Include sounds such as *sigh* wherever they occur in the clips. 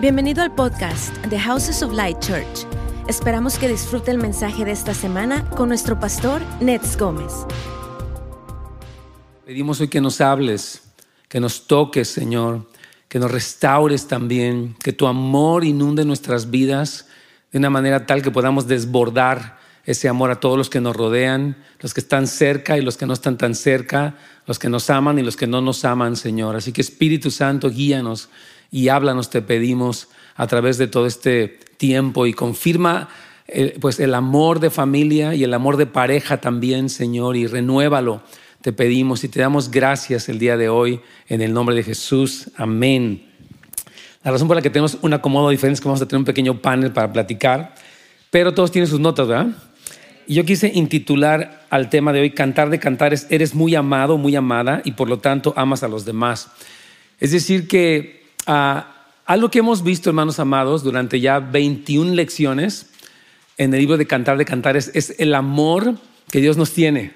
Bienvenido al podcast The Houses of Light Church. Esperamos que disfrute el mensaje de esta semana con nuestro pastor Nets Gómez. Pedimos hoy que nos hables, que nos toques, Señor, que nos restaures también, que tu amor inunde nuestras vidas de una manera tal que podamos desbordar ese amor a todos los que nos rodean, los que están cerca y los que no están tan cerca, los que nos aman y los que no nos aman, Señor. Así que Espíritu Santo, guíanos y háblanos, te pedimos, a través de todo este tiempo y confirma eh, pues el amor de familia y el amor de pareja también, Señor, y renuévalo. Te pedimos y te damos gracias el día de hoy en el nombre de Jesús. Amén. La razón por la que tenemos un acomodo diferente es que vamos a tener un pequeño panel para platicar, pero todos tienen sus notas, ¿verdad? Y yo quise intitular al tema de hoy, Cantar de Cantares, eres muy amado, muy amada y por lo tanto amas a los demás. Es decir, que algo que hemos visto, hermanos amados, durante ya 21 lecciones en el libro de Cantar de Cantares es el amor que Dios nos tiene.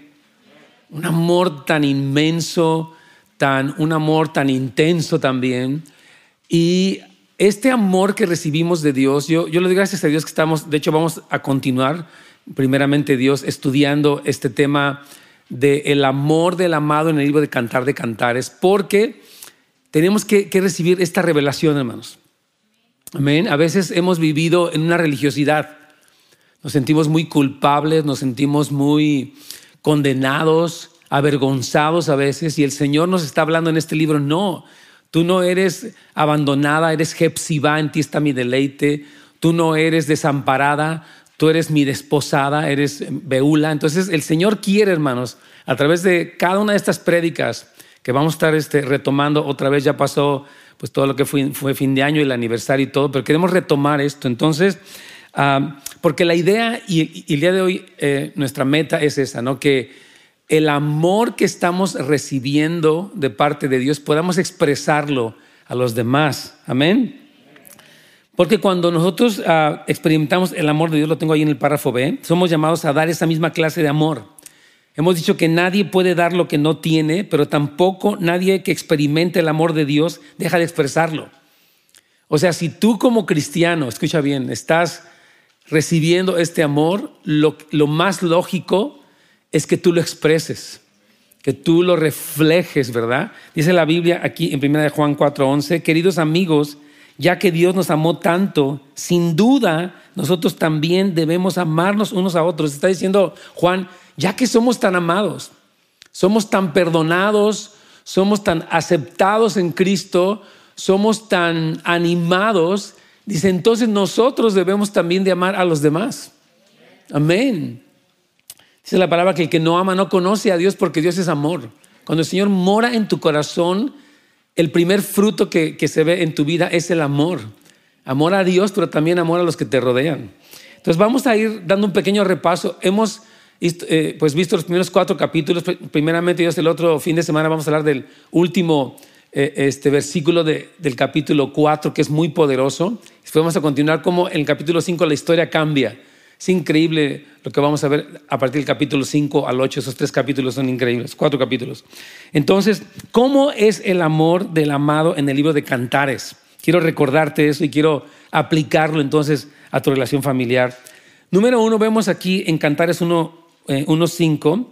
Un amor tan inmenso, tan, un amor tan intenso también. Y este amor que recibimos de Dios, yo, yo le doy gracias a Dios que estamos, de hecho vamos a continuar, primeramente Dios, estudiando este tema del el amor del amado en el libro de Cantar de Cantares, porque tenemos que, recibir esta revelación, hermanos. Amén. A veces hemos vivido en una religiosidad. Nos sentimos muy culpables, nos sentimos muy condenados, avergonzados a veces. Y el Señor nos está hablando en este libro, no, tú no eres abandonada, eres Jepsiba, en ti está mi deleite. Tú no eres desamparada, tú eres mi desposada, eres Beula. Entonces el Señor quiere, hermanos, a través de cada una de estas prédicas, que vamos a estar este, retomando otra vez, ya pasó pues todo lo que fue, fue, fin de año y el aniversario y todo, pero queremos retomar esto. Entonces, ah, porque la idea y, el día de hoy eh, nuestra meta es esa, ¿no? Que el amor que estamos recibiendo de parte de Dios podamos expresarlo a los demás. Amén. Porque cuando nosotros ah, experimentamos el amor de Dios, lo tengo ahí en el párrafo B, somos llamados a dar esa misma clase de amor. Hemos dicho que nadie puede dar lo que no tiene, pero tampoco nadie que experimente el amor de Dios deja de expresarlo. O sea, si tú como cristiano, escucha bien, estás recibiendo este amor, lo, más lógico es que tú lo expreses, que tú lo reflejes, ¿verdad? Dice la Biblia aquí en 1 Juan 4:11, queridos amigos, ya que Dios nos amó tanto, sin duda nosotros también debemos amarnos unos a otros. Está diciendo Juan, ya que somos tan amados, somos tan perdonados, somos tan aceptados en Cristo, somos tan animados, dice, entonces nosotros debemos también de amar a los demás. Amén. Dice la palabra que el que no ama no conoce a Dios porque Dios es amor. Cuando el Señor mora en tu corazón, el primer fruto que, que se ve en tu vida es el amor. Amor a Dios, pero también amor a los que te rodean. Entonces vamos a ir dando un pequeño repaso. Hemos eh, pues visto los primeros cuatro capítulos, primeramente Dios el otro fin de semana vamos a hablar del último eh, este versículo del capítulo 4 que es muy poderoso. Después vamos a continuar como en el capítulo 5 la historia cambia. Es increíble lo que vamos a ver a partir del capítulo 5 al 8. Esos tres capítulos son increíbles, cuatro capítulos. Entonces, ¿cómo es el amor del amado en el libro de Cantares? Quiero recordarte eso y quiero aplicarlo entonces a tu relación familiar. Número uno, vemos aquí en Cantares 1, 1.5, eh,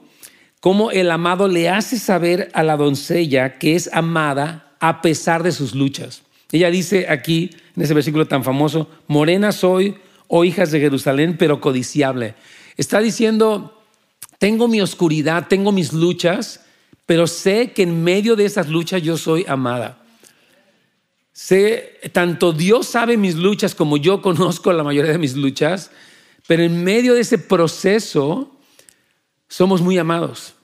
cómo el amado le hace saber a la doncella que es amada a pesar de sus luchas. Ella dice aquí, en ese versículo tan famoso, morena soy, oh hijas de Jerusalén, pero codiciable. Está diciendo, tengo mi oscuridad, tengo mis luchas, pero sé que en medio de esas luchas yo soy amada. Sé, tanto Dios sabe mis luchas como yo conozco la mayoría de mis luchas, pero en medio de ese proceso somos muy amados.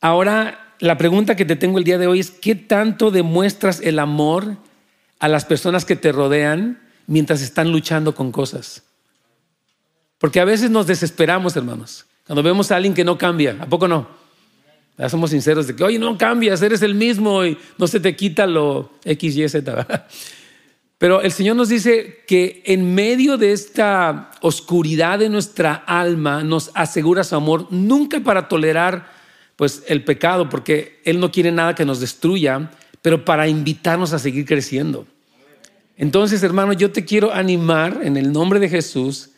Ahora, la pregunta que te tengo el día de hoy es, ¿qué tanto demuestras el amor a las personas que te rodean mientras están luchando con cosas? Porque a veces nos desesperamos, hermanos, cuando vemos a alguien que no cambia, ¿a poco no? Somos sinceros de que, oye, no cambias, eres el mismo y no se te quita lo X, Y, Z. Pero el Señor nos dice que en medio de esta oscuridad de nuestra alma nos asegura su amor, nunca para tolerar pues el pecado, porque Él no quiere nada que nos destruya, pero para invitarnos a seguir creciendo. Entonces, hermano, yo te quiero animar en el nombre de Jesús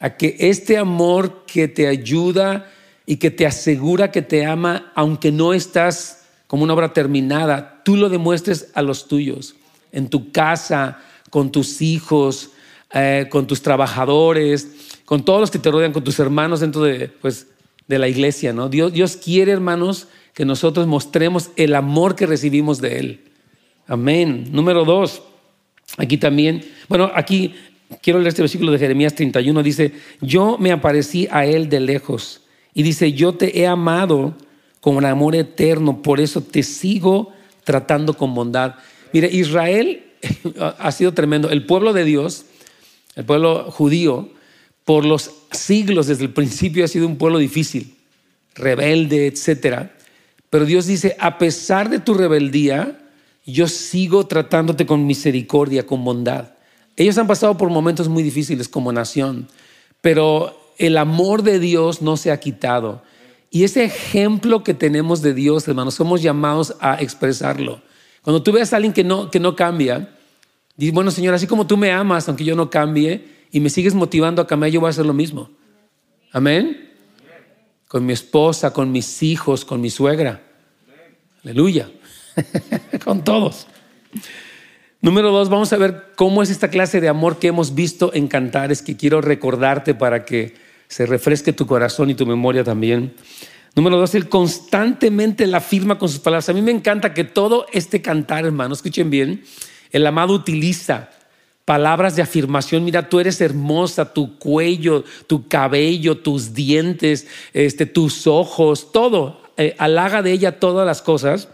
a que este amor que te ayuda y que te asegura que te ama, aunque no estás como una obra terminada, tú lo demuestres a los tuyos, en tu casa, con tus hijos, eh, con tus trabajadores, con todos los que te rodean, con tus hermanos dentro de, pues, de la iglesia. ¿no? Dios, Dios quiere, hermanos, que nosotros mostremos el amor que recibimos de Él. Amén. Número dos, aquí también, bueno, aquí quiero leer este versículo de Jeremías 31, dice, yo me aparecí a Él de lejos y dice, yo te he amado con amor eterno, por eso te sigo tratando con bondad. Mire, Israel *laughs* ha sido tremendo. El pueblo de Dios, el pueblo judío, por los siglos desde el principio ha sido un pueblo difícil, rebelde, etcétera. Pero Dios dice, a pesar de tu rebeldía, yo sigo tratándote con misericordia, con bondad. Ellos han pasado por momentos muy difíciles como nación, pero el amor de Dios no se ha quitado. Y ese ejemplo que tenemos de Dios, hermanos, somos llamados a expresarlo. Cuando tú ves a alguien que no, que no cambia, dices, bueno, Señor, así como tú me amas, aunque yo no cambie, y me sigues motivando a cambiar, yo voy a hacer lo mismo. Amén con mi esposa, con mis hijos, con mi suegra. Aleluya. *laughs* con todos. Número dos, vamos a ver cómo es esta clase de amor que hemos visto en Cantares, que quiero recordarte para que se refresque tu corazón y tu memoria también. Número dos, él constantemente la afirma con sus palabras. A mí me encanta que todo este cantar, hermano, escuchen bien, el amado utiliza palabras de afirmación, mira, tú eres hermosa, tu cuello, tu cabello, tus dientes, este, tus ojos, todo, eh, halaga de ella todas las cosas.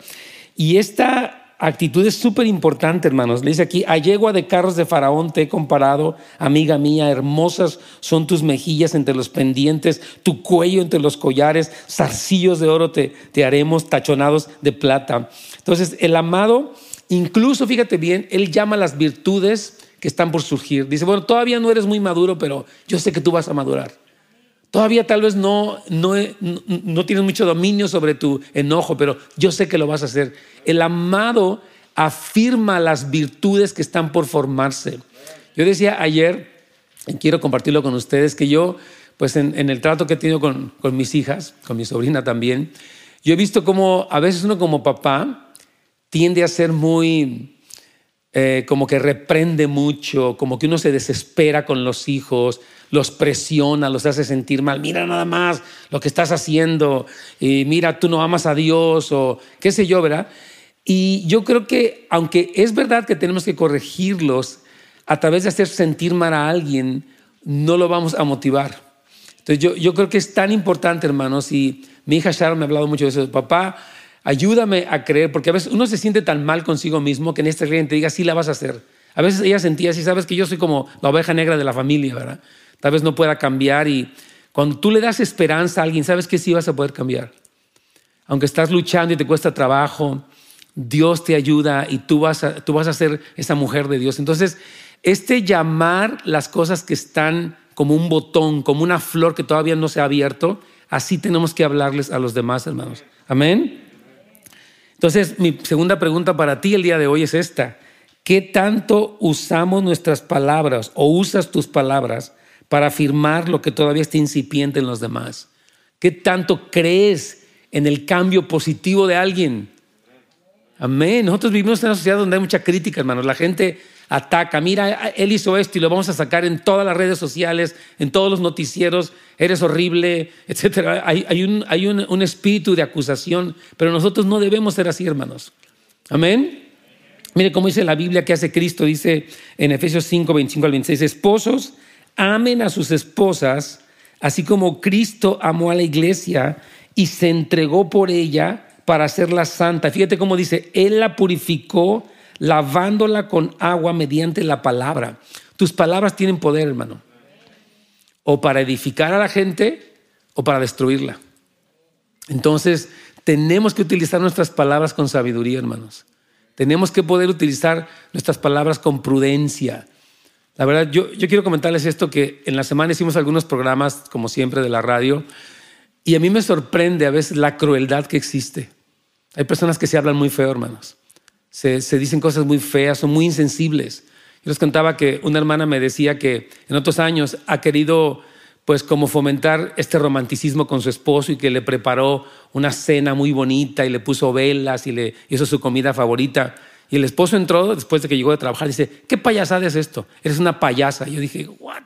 Y esta actitud es súper importante, hermanos. Le dice aquí, a yegua de carros de Faraón te he comparado, amiga mía, hermosas son tus mejillas entre los pendientes, tu cuello entre los collares, zarcillos de oro te, te haremos, tachonados de plata. Entonces, el amado, incluso, fíjate bien, él llama las virtudes que están por surgir. Dice, bueno, todavía no eres muy maduro, pero yo sé que tú vas a madurar. Todavía tal vez no, no, no, tienes mucho dominio sobre tu enojo, pero yo sé que lo vas a hacer. El amado afirma las virtudes que están por formarse. Yo decía ayer, y quiero compartirlo con ustedes, que yo, pues en, el trato que he tenido con, con mis hijas, con mi sobrina también, yo he visto cómo a veces uno como papá tiende a ser muy eh, como que reprende mucho, como que uno se desespera con los hijos, los presiona, los hace sentir mal. Mira nada más lo que estás haciendo, y mira, tú no amas a Dios o qué sé yo, ¿verdad? Y yo creo que, aunque es verdad que tenemos que corregirlos a través de hacer sentir mal a alguien, no lo vamos a motivar. Entonces yo, yo creo que es tan importante, hermanos, y mi hija Sharon me ha hablado mucho de eso, papá, Ayúdame a creer, porque a veces uno se siente tan mal consigo mismo que en este te diga, sí la vas a hacer. A veces ella sentía así, sabes que yo soy como la oveja negra de la familia, ¿verdad? Tal vez no pueda cambiar y cuando tú le das esperanza a alguien, sabes que sí vas a poder cambiar. Aunque estás luchando y te cuesta trabajo, Dios te ayuda y tú vas a, tú vas a ser esa mujer de Dios. Entonces, este llamar las cosas que están como un botón, como una flor que todavía no se ha abierto, así tenemos que hablarles a los demás, hermanos. Amén. Entonces, mi segunda pregunta para ti el día de hoy es esta. ¿Qué tanto usamos nuestras palabras o usas tus palabras para afirmar lo que todavía está incipiente en los demás? ¿Qué tanto crees en el cambio positivo de alguien? Amén. Nosotros vivimos en una sociedad donde hay mucha crítica, hermanos. La gente ataca, mira, él hizo esto y lo vamos a sacar en todas las redes sociales, en todos los noticieros, eres horrible, etc. Hay, un, hay un, espíritu de acusación, pero nosotros no debemos ser así, hermanos. Amén. Mire cómo dice la Biblia que hace Cristo, dice en Efesios 5, 25 al 26, esposos, amen a sus esposas, así como Cristo amó a la iglesia y se entregó por ella para hacerla santa. Fíjate cómo dice, Él la purificó lavándola con agua mediante la palabra. Tus palabras tienen poder, hermano. O para edificar a la gente o para destruirla. Entonces, tenemos que utilizar nuestras palabras con sabiduría, hermanos. Tenemos que poder utilizar nuestras palabras con prudencia. La verdad, yo, quiero comentarles esto que en la semana hicimos algunos programas, como siempre, de la radio, y a mí me sorprende a veces la crueldad que existe. Hay personas que se hablan muy feo, hermanos se, dicen cosas muy feas, son muy insensibles. Yo les contaba que una hermana me decía que en otros años ha querido pues como fomentar este romanticismo con su esposo y que le preparó una cena muy bonita y le puso velas y le hizo su comida favorita. Y el esposo entró después de que llegó de trabajar y dice, ¿qué payasada es esto? Eres una payasa. Y yo dije, ¿what?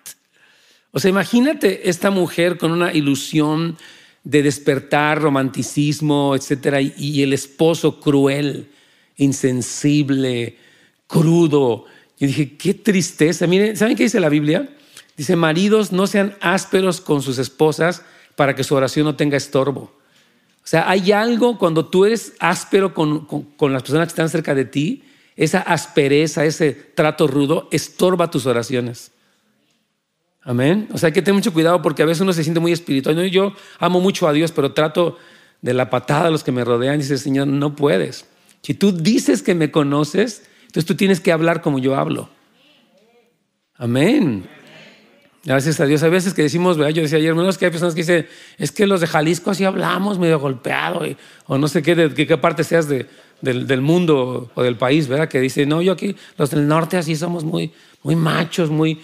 O sea, imagínate esta mujer con una ilusión de despertar romanticismo, etcétera, y el esposo cruel, insensible, crudo. Yo dije, qué tristeza. Miren, ¿saben qué dice la Biblia? Dice, maridos, no sean ásperos con sus esposas para que su oración no tenga estorbo. O sea, hay algo cuando tú eres áspero con, con las personas que están cerca de ti, esa aspereza, ese trato rudo, estorba tus oraciones. Amén. O sea, hay que tener mucho cuidado porque a veces uno se siente muy espiritual. Yo amo mucho a Dios, pero trato de la patada a los que me rodean dice, Señor, no puedes. Si tú dices que me conoces, entonces tú tienes que hablar como yo hablo. Amén. Gracias a Dios. Hay veces que decimos, yo decía ayer, hermanos, que hay personas que dicen, es que los de Jalisco así hablamos medio golpeado, o no sé qué, de, qué parte seas del, del, mundo o del país, ¿verdad? Que dice, no, yo aquí, los del norte así somos muy, muy machos, muy,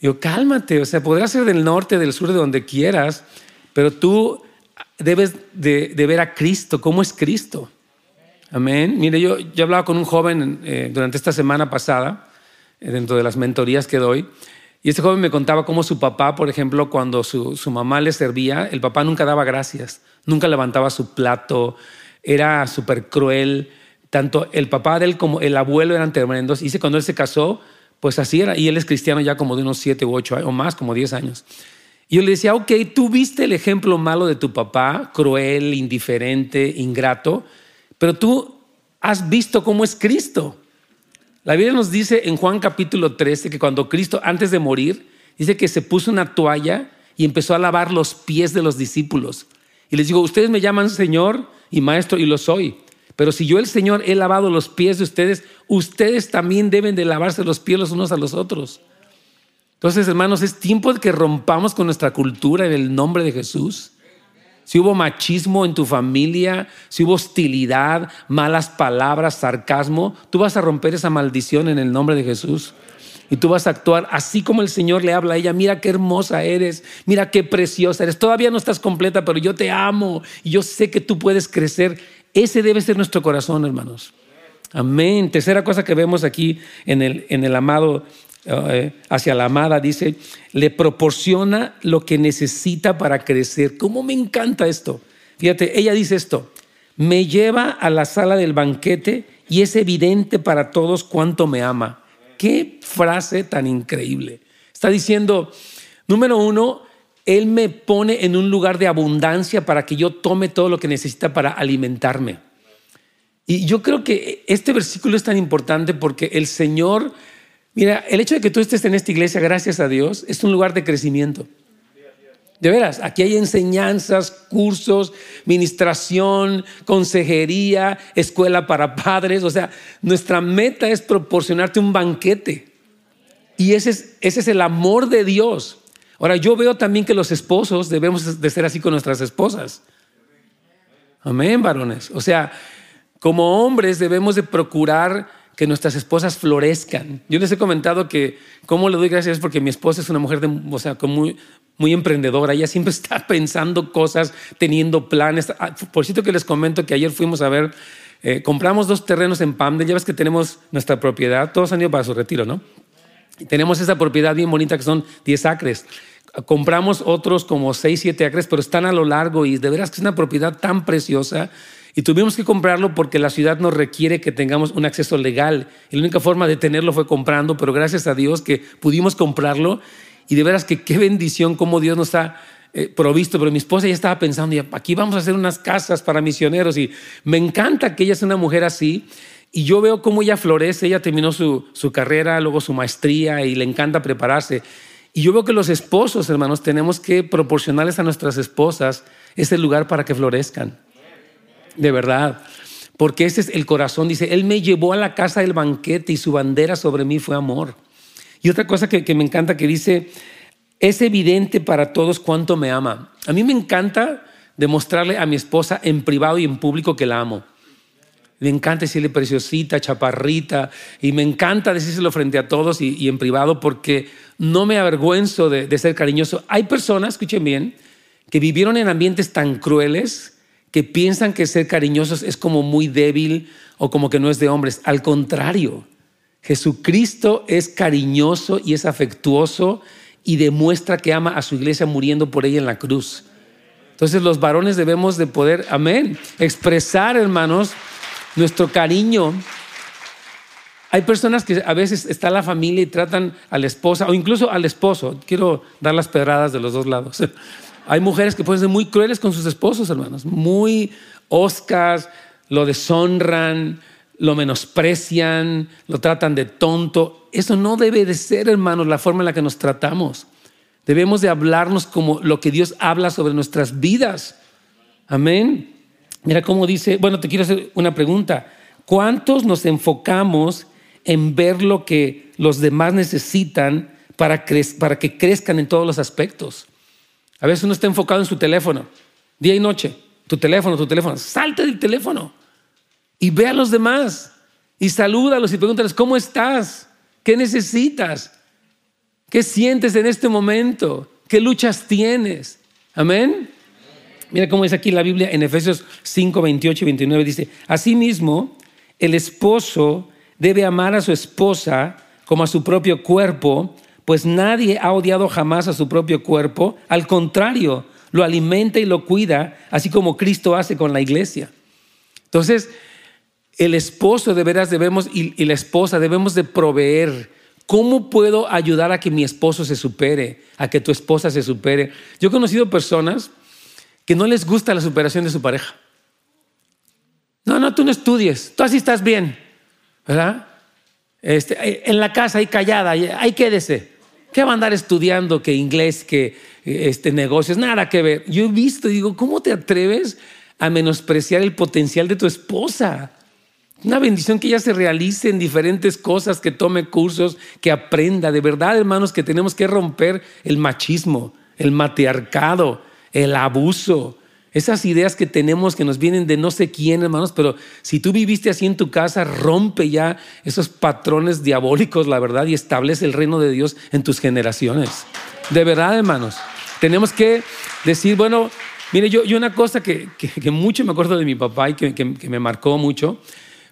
Digo, cálmate, o sea, podrás ser del norte, del sur, de donde quieras, pero tú debes de, ver a Cristo, cómo es Cristo. Amén. Mire, yo, yo hablaba con un joven eh, durante esta semana pasada, eh, dentro de las mentorías que doy, y este joven me contaba cómo su papá, por ejemplo, cuando su, su mamá le servía, el papá nunca daba gracias, nunca levantaba su plato, era súper cruel. Tanto el papá de él como el abuelo eran tremendos. Y cuando él se casó, pues así era. Y él es cristiano ya como de unos siete u ocho o más, como diez años. Y yo le decía, ok, tú viste el ejemplo malo de tu papá, cruel, indiferente, ingrato, pero tú has visto cómo es Cristo. La Biblia nos dice en Juan capítulo 13 que cuando Cristo, antes de morir, dice que se puso una toalla y empezó a lavar los pies de los discípulos. Y les digo, ustedes me llaman Señor y Maestro y lo soy. Pero si yo el Señor he lavado los pies de ustedes, ustedes también deben de lavarse los pies los unos a los otros. Entonces, hermanos, es tiempo de que rompamos con nuestra cultura en el nombre de Jesús. Si hubo machismo en tu familia, si hubo hostilidad, malas palabras, sarcasmo, tú vas a romper esa maldición en el nombre de Jesús. Y tú vas a actuar así como el Señor le habla a ella. Mira qué hermosa eres, mira qué preciosa eres. Todavía no estás completa, pero yo te amo y yo sé que tú puedes crecer ese debe ser nuestro corazón, hermanos. Amén. Tercera cosa que vemos aquí en el, en el amado, hacia la amada, dice, le proporciona lo que necesita para crecer. ¿Cómo me encanta esto? Fíjate, ella dice esto, me lleva a la sala del banquete y es evidente para todos cuánto me ama. Qué frase tan increíble. Está diciendo, número uno, él me pone en un lugar de abundancia para que yo tome todo lo que necesita para alimentarme. Y yo creo que este versículo es tan importante porque el Señor, mira, el hecho de que tú estés en esta iglesia, gracias a Dios, es un lugar de crecimiento. De veras, aquí hay enseñanzas, cursos, ministración, consejería, escuela para padres. O sea, nuestra meta es proporcionarte un banquete. Y ese es, ese es el amor de Dios. Ahora, yo veo también que los esposos debemos de ser así con nuestras esposas. Amén, varones. O sea, como hombres debemos de procurar que nuestras esposas florezcan. Yo les he comentado que cómo le doy gracias porque mi esposa es una mujer o sea, muy, muy emprendedora. Ella siempre *laughs* está pensando cosas, teniendo planes. Ah, por cierto que les comento que ayer fuimos a ver, eh, compramos dos terrenos en Pamden. Ya ves que tenemos nuestra propiedad. Todos han ido para su retiro, ¿no? Tenemos esa propiedad bien bonita que son 10 acres. Compramos otros como 6, 7 acres, pero están a lo largo y de veras que es una propiedad tan preciosa. Y tuvimos que comprarlo porque la ciudad nos requiere que tengamos un acceso legal. Y la única forma de tenerlo fue comprando, pero gracias a Dios que pudimos comprarlo. Y de veras que qué bendición cómo Dios nos ha eh, provisto. Pero mi esposa ya estaba pensando, ya, aquí vamos a hacer unas casas para misioneros. Y me encanta que ella sea una mujer así. Y yo veo cómo ella florece, ella terminó su, su carrera, luego su maestría y le encanta prepararse. Y yo veo que los esposos, hermanos, tenemos que proporcionarles a nuestras esposas ese lugar para que florezcan. De verdad. Porque ese es el corazón. Dice, Él me llevó a la casa del banquete y su bandera sobre mí fue amor. Y otra cosa que, me encanta que dice, es evidente para todos cuánto me ama. A mí me encanta demostrarle a mi esposa en privado y en público que la amo. Me encanta decirle preciosita, chaparrita, y me encanta decírselo frente a todos y, en privado porque no me avergüenzo de, de ser cariñoso. Hay personas, escuchen bien, que vivieron en ambientes tan crueles que piensan que ser cariñosos es como muy débil o como que no es de hombres. Al contrario, Jesucristo es cariñoso y es afectuoso y demuestra que ama a su iglesia muriendo por ella en la cruz. Entonces los varones debemos de poder, amén, expresar, hermanos, nuestro cariño. Hay personas que a veces está la familia y tratan a la esposa o incluso al esposo. Quiero dar las pedradas de los dos lados. Hay mujeres que pueden ser muy crueles con sus esposos, hermanos, muy oscas, lo deshonran, lo menosprecian, lo tratan de tonto. Eso no debe de ser, hermanos, la forma en la que nos tratamos. Debemos de hablarnos como lo que Dios habla sobre nuestras vidas. Amén. Mira cómo dice, bueno, te quiero hacer una pregunta. ¿Cuántos nos enfocamos en ver lo que los demás necesitan para, para que crezcan en todos los aspectos? A veces uno está enfocado en su teléfono, día y noche. Tu teléfono, tu teléfono. Salte del teléfono y ve a los demás y salúdalos y pregúntales, ¿cómo estás? ¿Qué necesitas? ¿Qué sientes en este momento? ¿Qué luchas tienes? Amén. Mira cómo es aquí la Biblia en Efesios 5, 28 y 29. Dice, asimismo, el esposo debe amar a su esposa como a su propio cuerpo, pues nadie ha odiado jamás a su propio cuerpo. Al contrario, lo alimenta y lo cuida, así como Cristo hace con la iglesia. Entonces, el esposo de veras debemos y, la esposa debemos de proveer. ¿Cómo puedo ayudar a que mi esposo se supere, a que tu esposa se supere? Yo he conocido personas que no les gusta la superación de su pareja. No, no, tú no estudies, tú así estás bien, ¿verdad? Este, en la casa, ahí callada, ahí quédese. ¿Qué va a andar estudiando que inglés, que este, negocios? Nada que ver. Yo he visto y digo, ¿cómo te atreves a menospreciar el potencial de tu esposa? Una bendición que ella se realice en diferentes cosas, que tome cursos, que aprenda. De verdad, hermanos, que tenemos que romper el machismo, el matriarcado, el abuso, esas ideas que tenemos que nos vienen de no sé quién, hermanos, pero si tú viviste así en tu casa, rompe ya esos patrones diabólicos, la verdad, y establece el reino de Dios en tus generaciones. De verdad, hermanos. Tenemos que decir, bueno, mire, yo, yo una cosa que, mucho me acuerdo de mi papá y que me marcó mucho,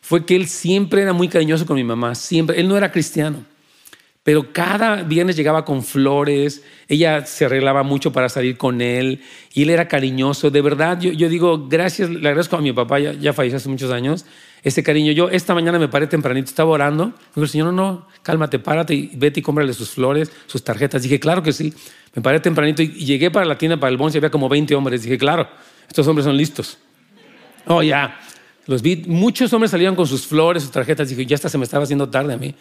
fue que él siempre era muy cariñoso con mi mamá, siempre. Él no era cristiano, pero cada viernes llegaba con flores, ella se arreglaba mucho para salir con él y él era cariñoso. De verdad, yo, digo, gracias, le agradezco a mi papá, ya, ya, falleció hace muchos años, ese cariño. Yo esta mañana me paré tempranito, estaba orando, me dijo, Señor, no, no, cálmate, párate y vete y cómprale sus flores, sus tarjetas. Dije, claro que sí. Me paré tempranito y, llegué para la tienda, para el bonce, había como 20 hombres. Dije, claro, estos hombres son listos. Oh, ya. Los vi, muchos hombres salían con sus flores, sus tarjetas. Dije, ya hasta se me estaba haciendo tarde a mí.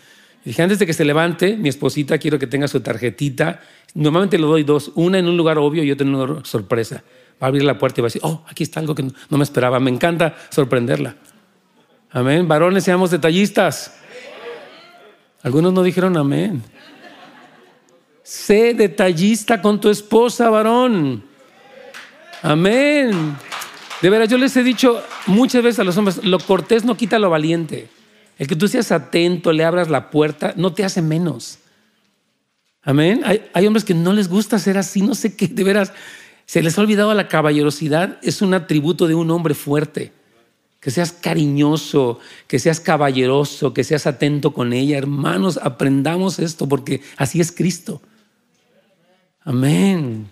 Dije, antes de que se levante, mi esposita, quiero que tenga su tarjetita. Normalmente le doy dos, una en un lugar obvio y otra en una sorpresa. Va a abrir la puerta y va a decir, oh, aquí está algo que no me esperaba. Me encanta sorprenderla. Amén. Varones, seamos detallistas. Algunos no dijeron amén. Sé detallista con tu esposa, varón. Amén. De veras, yo les he dicho muchas veces a los hombres, lo cortés no quita lo valiente. El que tú seas atento, le abras la puerta, no te hace menos. Amén. Hay, hombres que no les gusta ser así, no sé qué, de veras, se les ha olvidado la caballerosidad, es un atributo de un hombre fuerte. Que seas cariñoso, que seas caballeroso, que seas atento con ella. Hermanos, aprendamos esto porque así es Cristo. Amén.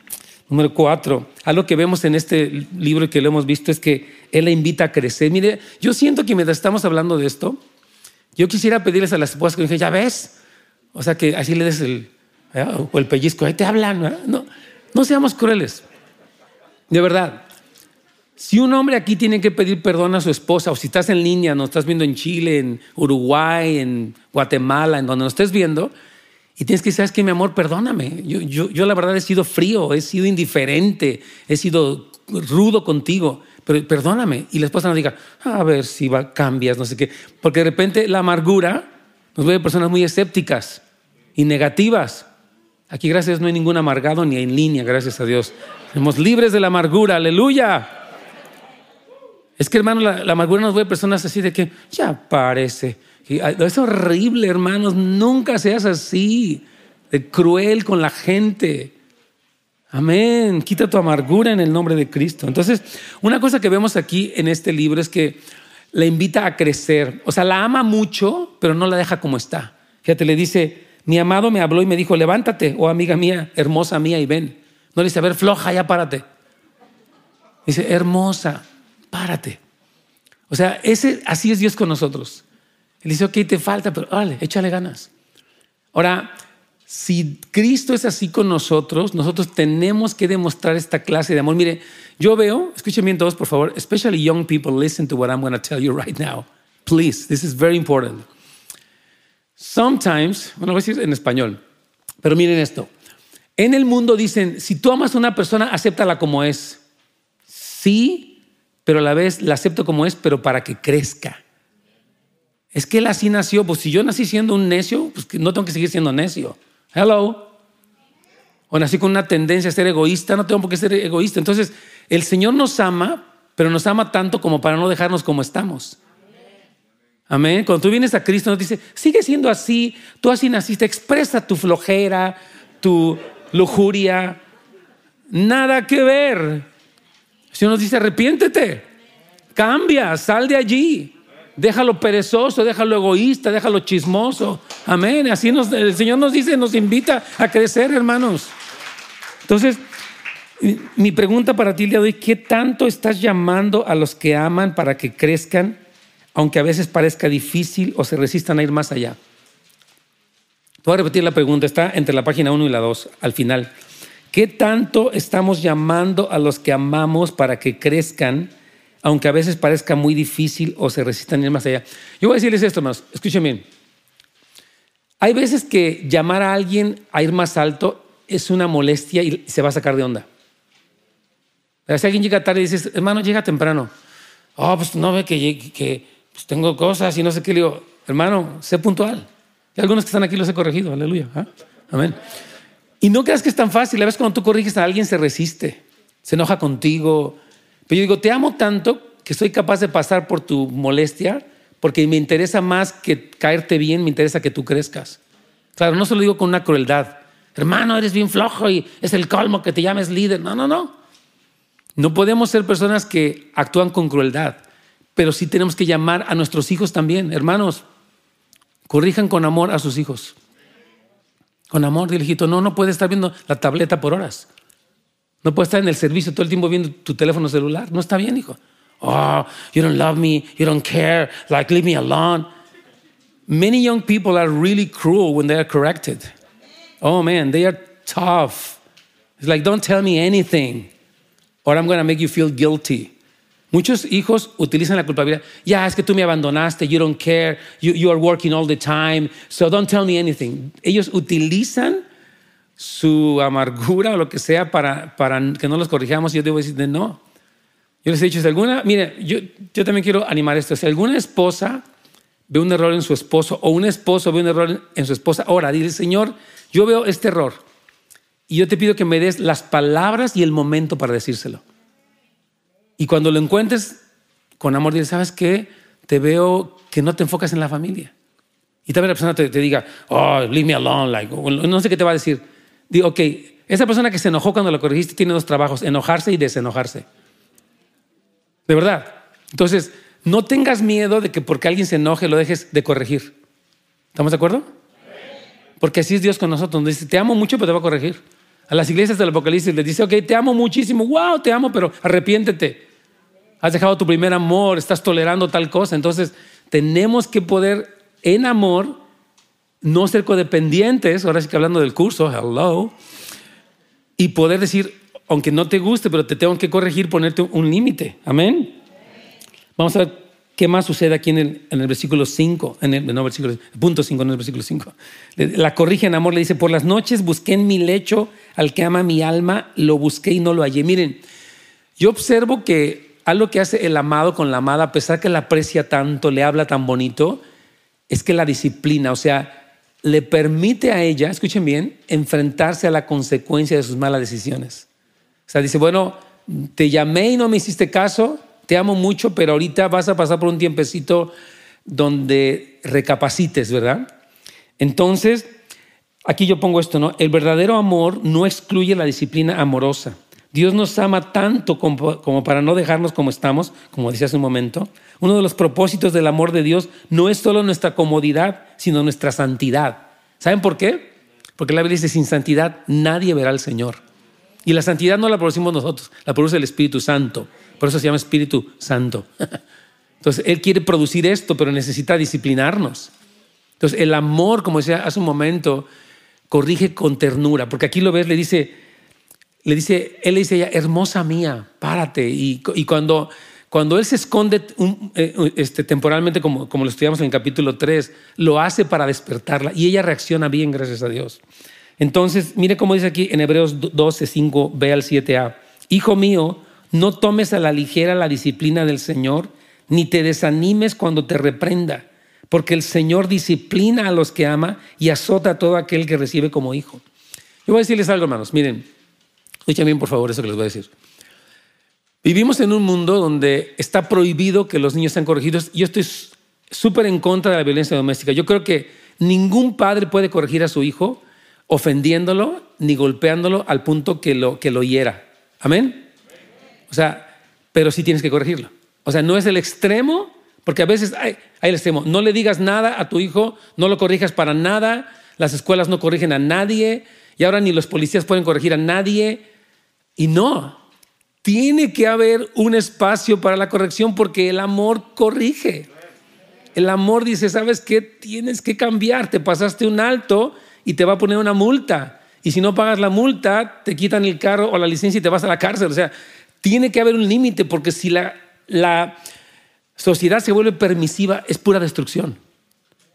Número cuatro, algo que vemos en este libro y que lo hemos visto es que Él la invita a crecer. Mire, yo siento que mientras estamos hablando de esto, yo quisiera pedirles a las esposas que dije, ya ves, o sea, que así le des el, o el pellizco, ahí te hablan, no, no seamos crueles. De verdad, si un hombre aquí tiene que pedir perdón a su esposa, o si estás en línea, nos estás viendo en Chile, en Uruguay, en Guatemala, en donde nos estés viendo, y tienes que decir, ¿sabes qué, mi amor? Perdóname. Yo, yo, yo la verdad he sido frío, he sido indiferente, he sido rudo contigo, pero perdóname. Y la esposa no diga, a ver si va, cambias, no sé qué. Porque de repente la amargura nos vuelve personas muy escépticas y negativas. Aquí, gracias, no hay ningún amargado ni en línea, gracias a Dios. Somos libres de la amargura, aleluya. Es que, hermano, la, amargura nos ve personas así de que ya parece. Es horrible, hermanos. Nunca seas así, de cruel con la gente. Amén. Quita tu amargura en el nombre de Cristo. Entonces, una cosa que vemos aquí en este libro es que la invita a crecer. O sea, la ama mucho, pero no la deja como está. Fíjate, le dice, mi amado me habló y me dijo, levántate, oh amiga mía, hermosa mía, y ven. No le dice, a ver, floja, ya párate. Dice, hermosa, párate. O sea, ese, así es Dios con nosotros. Él dice, ok, te falta, pero vale, échale ganas. Ahora, si Cristo es así con nosotros, nosotros tenemos que demostrar esta clase de amor. Mire, yo veo, escuchen bien todos, por favor, especially young people, listen to what I'm going to tell you right now. Please, this is very important. Sometimes, bueno, voy a decir en español, pero miren esto. En el mundo dicen, si tú amas a una persona, acéptala como es. Sí, pero a la vez la acepto como es, pero para que crezca. Es que él así nació, pues si yo nací siendo un necio, pues no tengo que seguir siendo necio. Hello. O nací con una tendencia a ser egoísta, no tengo por qué ser egoísta. Entonces, el Señor nos ama, pero nos ama tanto como para no dejarnos como estamos. Amén. Cuando tú vienes a Cristo, nos dice, sigue siendo así, tú así naciste, expresa tu flojera, tu lujuria. Nada que ver. El Señor nos dice, arrepiéntete, cambia, sal de allí. Déjalo perezoso, déjalo egoísta, déjalo chismoso. Amén. Así el Señor nos dice, nos invita a crecer, hermanos. Entonces, mi pregunta para ti el día de hoy, ¿qué tanto estás llamando a los que aman para que crezcan, aunque a veces parezca difícil o se resistan a ir más allá? Voy a repetir la pregunta, está entre la página 1 y la 2, al final. ¿Qué tanto estamos llamando a los que amamos para que crezcan, aunque a veces parezca muy difícil o se resistan ir más allá? Yo voy a decirles esto más, escuchen bien. Hay veces que llamar a alguien a ir más alto es una molestia y se va a sacar de onda. Pero si alguien llega tarde y dices, hermano, llega temprano. Oh, pues no ve que, que pues tengo cosas y no sé qué. Le digo, hermano, sé puntual. Y algunos que están aquí los he corregido, aleluya. ¿ah? Amén. Y no creas que es tan fácil. A veces cuando tú corriges a alguien se resiste, se enoja contigo. Pero yo digo, te amo tanto que soy capaz de pasar por tu molestia porque me interesa más que caerte bien, me interesa que tú crezcas. Claro, no se lo digo con una crueldad. Hermano, eres bien flojo y es el colmo que te llames líder. No, no, no. No podemos ser personas que actúan con crueldad, pero sí tenemos que llamar a nuestros hijos también. Hermanos, corrijan con amor a sus hijos. Con amor, dile, hijito, no, no puede estar viendo la tableta por horas. No puede estar en el servicio todo el tiempo viendo tu teléfono celular. No está bien, hijo. Oh, you don't love me, you don't care, like leave me alone. Many young people are really cruel when they are corrected. Oh man, they are tough. It's like, don't tell me anything, or I'm going to make you feel guilty. Muchos hijos utilizan la culpabilidad. Ya, es que tú me abandonaste, you don't care, you, you are working all the time, so don't tell me anything. Ellos utilizan su amargura o lo que sea para, para que no los corrijamos. Yo debo decir, no. Yo les he dicho, si alguna, mire, yo, yo también quiero animar esto. Si alguna esposa ve un error en su esposo o un esposo ve un error en su esposa, ahora dile, Señor, yo veo este error y yo te pido que me des las palabras y el momento para decírselo. Y cuando lo encuentres con amor, dile, ¿sabes qué? Te veo que no te enfocas en la familia. Y también la persona te, diga, oh, leave me alone, like, no sé qué te va a decir. Digo, ok, esa persona que se enojó cuando lo corregiste tiene dos trabajos, enojarse y desenojarse. De verdad. Entonces, no tengas miedo de que porque alguien se enoje lo dejes de corregir. ¿Estamos de acuerdo? Porque así es Dios con nosotros. Nos dice, te amo mucho, pero te va a corregir. A las iglesias del Apocalipsis les dice, ok, te amo muchísimo, wow, te amo, pero arrepiéntete. Has dejado tu primer amor, estás tolerando tal cosa. Entonces, tenemos que poder, en amor, no ser codependientes, ahora sí que hablando del curso, hello, y poder decir, aunque no te guste, pero te tengo que corregir, ponerte un límite. Amén. Vamos a ver qué más sucede aquí en el, versículo 5, en el, no, versículo, punto 5, en el versículo 5. La corrige en amor, le dice, por las noches busqué en mi lecho al que ama mi alma, lo busqué y no lo hallé. Miren, yo observo que algo que hace el amado con la amada, a pesar que la aprecia tanto, le habla tan bonito, es que la disciplina, o sea, le permite a ella, escuchen bien, enfrentarse a la consecuencia de sus malas decisiones. O sea, dice, bueno, te llamé y no me hiciste caso, te amo mucho, pero ahorita vas a pasar por un tiempecito donde recapacites, ¿verdad? Entonces, aquí yo pongo esto, ¿no? El verdadero amor no excluye la disciplina amorosa. Dios nos ama tanto como, para no dejarnos como estamos, como decía hace un momento. Uno de los propósitos del amor de Dios no es solo nuestra comodidad, sino nuestra santidad. ¿Saben por qué? Porque la Biblia dice, sin santidad nadie verá al Señor. Y la santidad no la producimos nosotros, la produce el Espíritu Santo. Por eso se llama Espíritu Santo. *laughs* Entonces, Él quiere producir esto, pero necesita disciplinarnos. Entonces, el amor, como decía hace un momento, corrige con ternura, porque aquí lo ves, le dice, le dice, él le dice a ella, hermosa mía, párate. Y, cuando, cuando él se esconde eh, este, temporalmente, como, como lo estudiamos en el capítulo 3, lo hace para despertarla y ella reacciona bien, gracias a Dios. Entonces, mire cómo dice aquí en Hebreos 12, 5, ve al 7a. Hijo mío, no tomes a la ligera la disciplina del Señor, ni te desanimes cuando te reprenda, porque el Señor disciplina a los que ama y azota a todo aquel que recibe como hijo. Yo voy a decirles algo, hermanos. Miren, Escuchen bien, por favor, eso que les voy a decir. Vivimos en un mundo donde está prohibido que los niños sean corregidos. Yo estoy súper en contra de la violencia doméstica. Yo creo que ningún padre puede corregir a su hijo ofendiéndolo ni golpeándolo al punto que lo, que lo hiera. Amén. O sea, pero sí tienes que corregirlo. O sea, no es el extremo, porque a veces hay, hay el extremo. No le digas nada a tu hijo, no lo corrijas para nada, las escuelas no corrigen a nadie y ahora ni los policías pueden corregir a nadie. Y no, tiene que haber un espacio para la corrección porque el amor corrige. El amor dice, ¿sabes qué? Tienes que cambiar. Te pasaste un alto y te va a poner una multa. Y si no pagas la multa, te quitan el carro o la licencia y te vas a la cárcel. O sea, tiene que haber un límite porque si la, la sociedad se vuelve permisiva, es pura destrucción.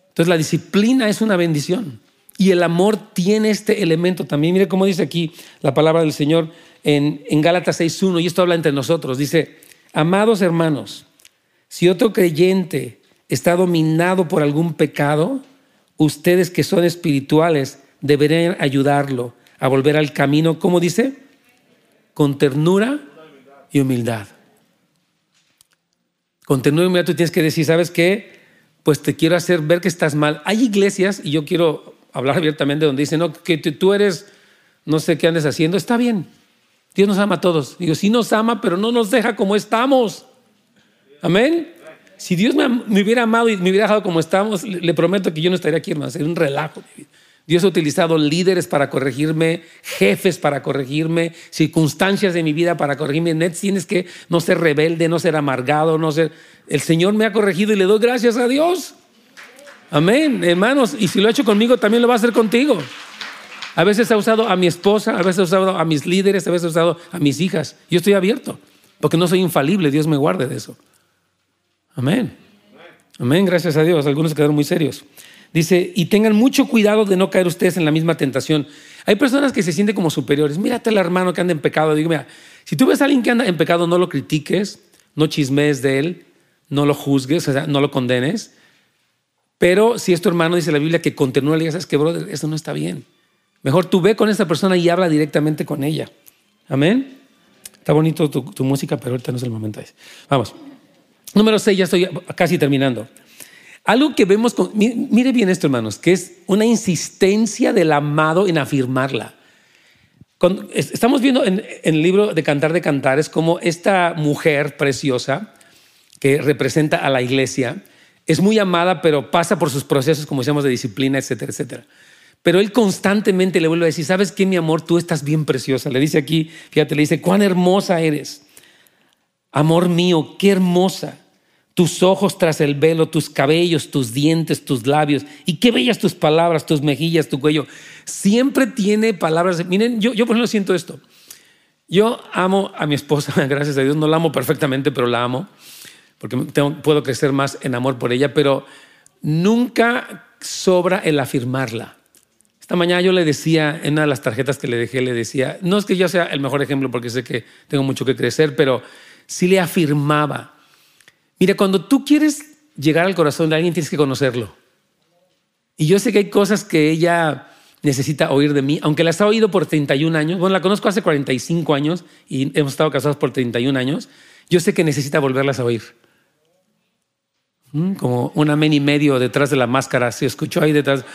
Entonces la disciplina es una bendición. Y el amor tiene este elemento también. Mire cómo dice aquí la palabra del Señor en, en Gálatas 6.1, y esto habla entre nosotros. Dice, amados hermanos, si otro creyente está dominado por algún pecado, ustedes que son espirituales deberían ayudarlo a volver al camino, ¿cómo dice? Con ternura y humildad. Con ternura y humildad tú tienes que decir, ¿sabes qué? Pues te quiero hacer ver que estás mal. Hay iglesias, y yo quiero hablar abiertamente donde dice, no, que tú eres, no sé qué andes haciendo, está bien. Dios nos ama a todos. Digo, sí nos ama, pero no nos deja como estamos. Amén. Si Dios me, hubiera amado y me hubiera dejado como estamos, le, prometo que yo no estaría aquí, hermano. Sería un relajo. Dios ha utilizado líderes para corregirme, jefes para corregirme, circunstancias de mi vida para corregirme. Net, tienes que no ser rebelde, no ser amargado, no ser. El Señor me ha corregido y le doy gracias a Dios. Amén, hermanos. Y si lo ha hecho conmigo, también lo va a hacer contigo. A veces ha usado a mi esposa, a veces ha usado a mis líderes, a veces ha usado a mis hijas. Yo estoy abierto, porque no soy infalible. Dios me guarde de eso. Amén. Amén, gracias a Dios. Algunos quedaron muy serios. Dice, y tengan mucho cuidado de no caer ustedes en la misma tentación. Hay personas que se sienten como superiores. Mírate al hermano que anda en pecado. Digo, mira, si tú ves a alguien que anda en pecado, no lo critiques, no chismes de él, no lo juzgues, o sea, no lo condenes. Pero si es tu hermano, dice la Biblia, que continúa, le digas, es que, brother, eso no está bien. Mejor tú ve con esa persona y habla directamente con ella. Amén. Está bonito tu, música, pero ahorita no es el momento. Vamos. Número 6, ya estoy casi terminando. Algo que vemos, con, mire bien esto, hermanos, que es una insistencia del amado en afirmarla. estamos viendo en, en, el libro de Cantar de Cantares como esta mujer preciosa que representa a la iglesia, es muy amada, pero pasa por sus procesos, como decíamos, de disciplina, etcétera, etcétera. Pero él constantemente le vuelve a decir, ¿sabes qué, mi amor? Tú estás bien preciosa. Le dice aquí, fíjate, le dice, cuán hermosa eres. Amor mío, qué hermosa. Tus ojos tras el velo, tus cabellos, tus dientes, tus labios. Y qué bellas tus palabras, tus mejillas, tu cuello. Siempre tiene palabras. Miren, yo, yo por ejemplo siento esto. Yo amo a mi esposa, *laughs* gracias a Dios. No la amo perfectamente, pero la amo porque puedo crecer más en amor por ella, pero nunca sobra el afirmarla. Esta mañana yo le decía, en una de las tarjetas que le dejé, le decía, no es que yo sea el mejor ejemplo porque sé que tengo mucho que crecer, pero sí le afirmaba. Mira, cuando tú quieres llegar al corazón de alguien, tienes que conocerlo. Y yo sé que hay cosas que ella necesita oír de mí, aunque la ha oído por 31 años. Bueno, la conozco hace 45 años y hemos estado casados por 31 años. yo sé que necesita volverlas a oír. Mm, como un amén y medio detrás de la máscara, se escuchó ahí detrás.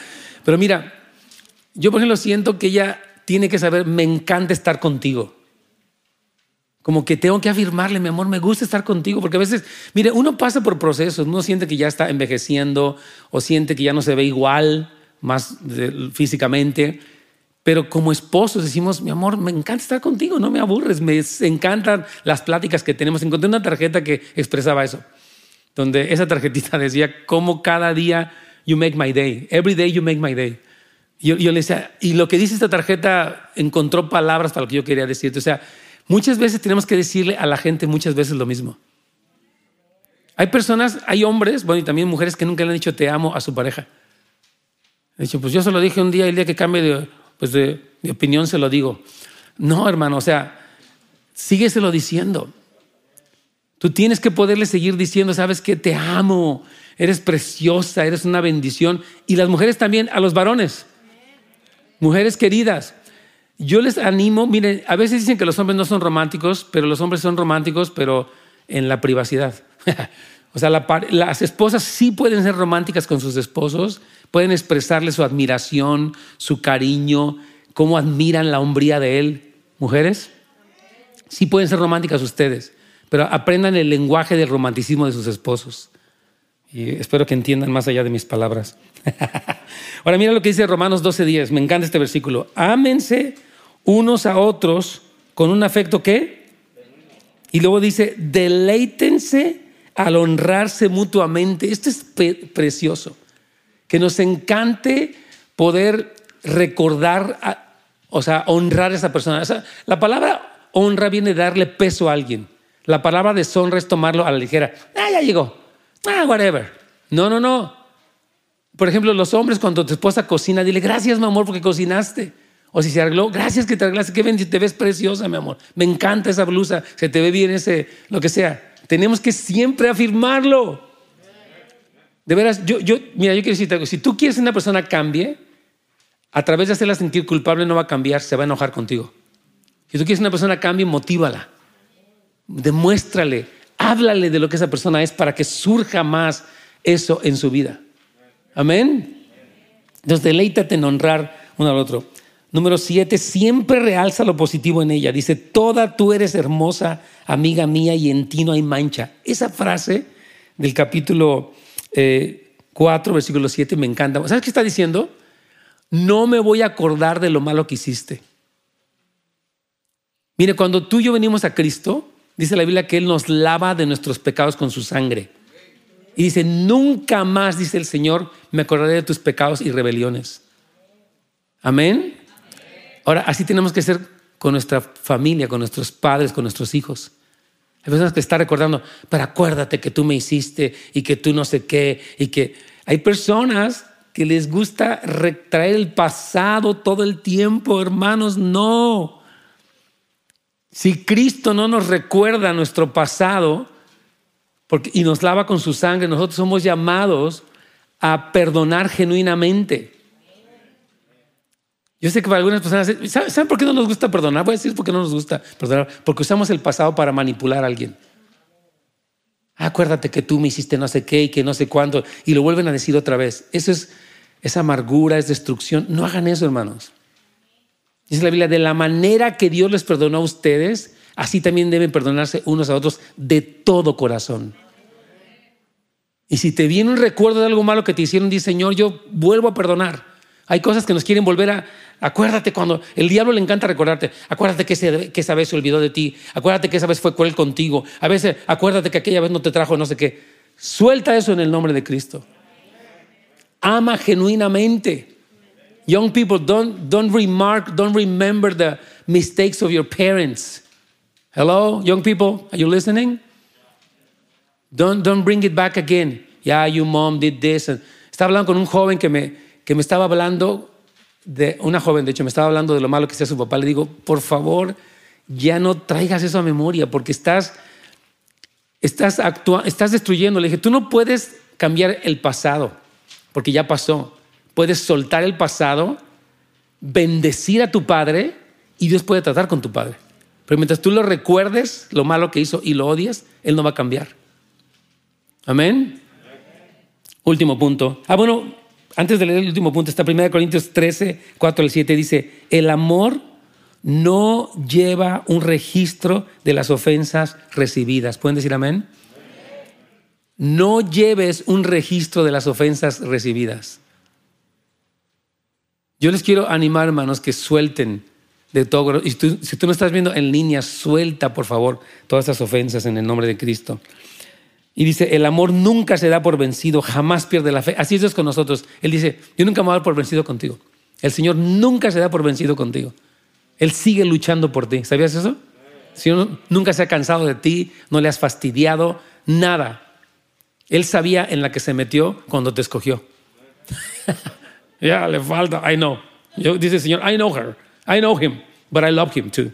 Pero mira, yo por ejemplo siento que ella tiene que saber, me encanta estar contigo. Como que tengo que afirmarle, mi amor, me gusta estar contigo, porque a veces, mire, uno pasa por procesos, uno siente que ya está envejeciendo o siente que ya no se ve igual más físicamente, pero como esposos decimos, mi amor, me encanta estar contigo, no me aburres, me encantan las pláticas que tenemos. Encontré una tarjeta que expresaba eso, donde esa tarjetita *laughs* decía, como cada día you make my day, every day you make my day. Yo, yo le decía, y lo que dice esta tarjeta encontró palabras para lo que yo quería decirte. O sea, muchas veces tenemos que decirle a la gente muchas veces lo mismo. Hay personas, hay hombres, bueno, y también mujeres que nunca le han dicho te amo a su pareja. He dicho, pues yo se lo dije un día, el día que cambie de, pues de, opinión se lo digo. No, hermano, o sea, sígueselo diciendo. Tú tienes que poderle seguir diciendo, sabes que te amo, eres preciosa, eres una bendición. Y las mujeres también, a los varones, mujeres queridas. Yo les animo, miren, a veces dicen que los hombres no son románticos, pero los hombres son románticos, pero en la privacidad. *laughs* o sea, las esposas sí pueden ser románticas con sus esposos, pueden expresarle su admiración, su cariño, cómo admiran la hombría de él. Mujeres, sí pueden ser románticas ustedes, pero aprendan el lenguaje del romanticismo de sus esposos. Y espero que entiendan más allá de mis palabras. *laughs* Ahora mira lo que dice Romanos 12:10, me encanta este versículo. Ámense unos a otros con un afecto que... Y luego dice, deleítense al honrarse mutuamente. Esto es precioso que nos encante poder recordar, o sea, honrar a esa persona. la palabra honra viene de darle peso a alguien. La palabra deshonra es tomarlo a la ligera. Ah, ya llegó. Ah, whatever. No, no, no. Por ejemplo, los hombres, cuando tu esposa cocina, dile gracias, mi amor, porque cocinaste. O si se arregló, gracias que te arreglaste, qué bien, te ves preciosa, mi amor. Me encanta esa blusa, se te ve bien ese, lo que sea. Tenemos que siempre afirmarlo. De veras, yo, yo, mira, yo quiero decirte algo. Si tú quieres que una persona cambie, a través de hacerla sentir culpable no va a cambiar, se va a enojar contigo. Si tú quieres que una persona cambie, motívala. Demuéstrale, háblale de lo que esa persona es para que surja más eso en su vida. Amén. Entonces, deleítate en honrar uno al otro. Número siete, siempre realza lo positivo en ella. Dice, toda tú eres hermosa, amiga mía, y en ti no hay mancha. Esa frase del capítulo 4, eh, versículo 7, me encanta. ¿Sabes qué está diciendo? No me voy a acordar de lo malo que hiciste. Mire, cuando tú y yo venimos a Cristo, dice la Biblia que Él nos lava de nuestros pecados con su sangre. Y dice, nunca más, dice el Señor, me acordaré de tus pecados y rebeliones. Amén. Ahora, así tenemos que ser con nuestra familia, con nuestros padres, con nuestros hijos. Hay personas que están recordando, pero acuérdate que tú me hiciste y que tú no sé qué, y que hay personas que les gusta retraer el pasado todo el tiempo, hermanos, no. Si Cristo no nos recuerda nuestro pasado y nos lava con su sangre, nosotros somos llamados a perdonar genuinamente. Yo sé que para algunas personas, ¿saben por qué no nos gusta perdonar? Voy a decir por qué no nos gusta perdonar. Porque usamos el pasado para manipular a alguien. Acuérdate que tú me hiciste no sé qué y que no sé cuándo. Y lo vuelven a decir otra vez. Eso es, amargura, es destrucción. No hagan eso, hermanos. Dice la Biblia, de la manera que Dios les perdonó a ustedes, así también deben perdonarse unos a otros de todo corazón. Y si te viene un recuerdo de algo malo que te hicieron, dice Señor, yo vuelvo a perdonar. Hay cosas que nos quieren volver a, Acuérdate cuando el diablo le encanta recordarte. Acuérdate que, que, esa vez se olvidó de ti. Acuérdate que esa vez fue cruel contigo. A veces, acuérdate que aquella vez no te trajo no sé qué. Suelta eso en el nombre de Cristo. Ama genuinamente. Young people, don't, don't remark, don't remember the mistakes of your parents. Hello, young people, are you listening? Don't, don't bring it back again. Yeah, your mom did this. Estaba hablando con un joven que me, que me estaba hablando de una joven, de hecho, me estaba hablando de lo malo que hacía su papá. Le digo, por favor, ya no traigas eso a memoria porque estás, estás, estás destruyendo. Le dije, tú no puedes cambiar el pasado porque ya pasó. Puedes soltar el pasado, bendecir a tu padre y Dios puede tratar con tu padre. Pero mientras tú lo recuerdes, lo malo que hizo y lo odias, Él no va a cambiar. Amén. Último punto. Ah, bueno, antes de leer el último punto, está 1 Corintios 13, 4 al 7, dice, el amor no lleva un registro de las ofensas recibidas. ¿Pueden decir amén? No lleves un registro de las ofensas recibidas. Yo les quiero animar, hermanos, que suelten de todo. Y si tú no estás viendo en línea, suelta, por favor, todas esas ofensas en el nombre de Cristo. Y dice, el amor nunca se da por vencido, jamás pierde la fe. Así es con nosotros. Él dice, yo nunca me voy a dar por vencido contigo. El Señor nunca se da por vencido contigo. Él sigue luchando por ti. ¿Sabías eso? Si nunca se ha cansado de ti, no le has fastidiado, nada. Él sabía en la que se metió cuando te escogió. *laughs* ya, le falta, I know. Yo, dice el Señor, I know her, I know him, but I love him too.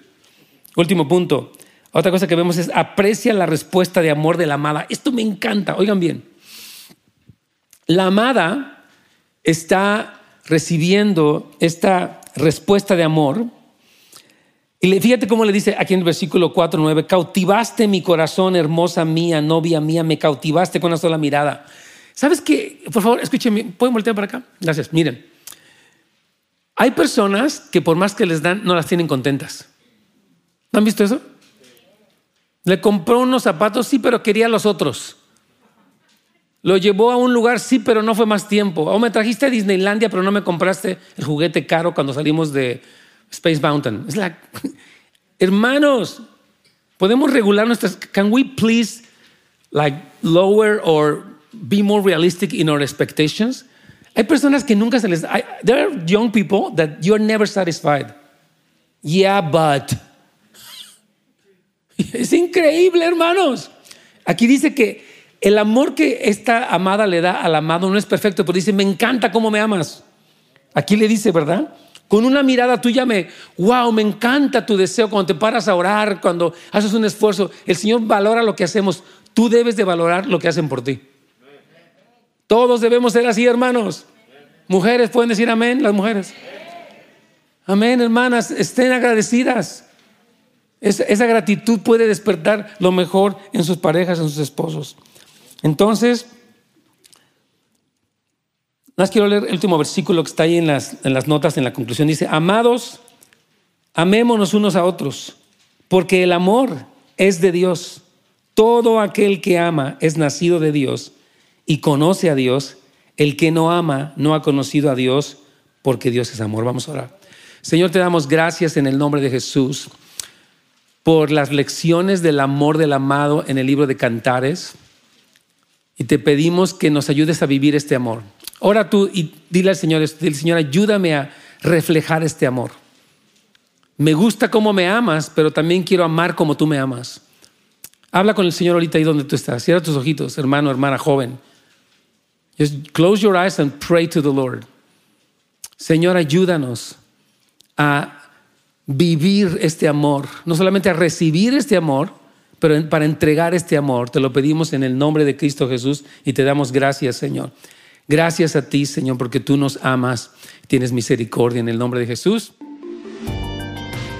Último punto. Otra cosa que vemos es aprecia la respuesta de amor de la amada. Esto me encanta, oigan bien. La amada está recibiendo esta respuesta de amor. Y fíjate cómo le dice aquí en el versículo 4, 9, cautivaste mi corazón, hermosa mía, novia mía, me cautivaste con una sola mirada. ¿Sabes qué? Por favor, escúchenme, ¿pueden voltear para acá? Gracias. Miren, hay personas que por más que les dan, no las tienen contentas. ¿No han visto eso? Le compró unos zapatos, sí, pero quería los otros. Lo llevó a un lugar, sí, pero no fue más tiempo. O me trajiste a Disneylandia, pero no me compraste el juguete caro cuando salimos de Space Mountain. Es la... *laughs* Hermanos, podemos regular nuestras. Can we please like lower or be more realistic in our expectations? Hay personas que nunca se les. there are young people that you're never satisfied. Yeah, but. *laughs* Es increíble, hermanos. Aquí dice que el amor que esta amada le da al amado no es perfecto, pero dice, me encanta cómo me amas. Aquí le dice, ¿verdad? Con una mirada tuya me, wow, me encanta tu deseo cuando te paras a orar, cuando haces un esfuerzo. El Señor valora lo que hacemos. Tú debes de valorar lo que hacen por ti. Todos debemos ser así, hermanos. Mujeres, pueden decir amén, las mujeres. Amén, hermanas, estén agradecidas. Esa, gratitud puede despertar lo mejor en sus parejas, en sus esposos. Entonces, más quiero leer el último versículo que está ahí en las, en las notas, en la conclusión. Dice, amados, amémonos unos a otros, porque el amor es de Dios. Todo aquel que ama es nacido de Dios y conoce a Dios. El que no ama no ha conocido a Dios, porque Dios es amor. Vamos a orar. Señor, te damos gracias en el nombre de Jesús por las lecciones del amor del amado en el libro de Cantares y te pedimos que nos ayudes a vivir este amor. Ora tú y dile al Señor, dile, Señor, ayúdame a reflejar este amor. Me gusta cómo me amas, pero también quiero amar como tú me amas. Habla con el Señor ahorita ahí donde tú estás. Cierra tus ojitos, hermano, hermana, joven. Just close your eyes and pray to the Lord. Señor, ayúdanos a vivir este amor, no solamente a recibir este amor, pero para entregar este amor. Te lo pedimos en el nombre de Cristo Jesús y te damos gracias, Señor. Gracias a ti, Señor, porque tú nos amas, tienes misericordia en el nombre de Jesús.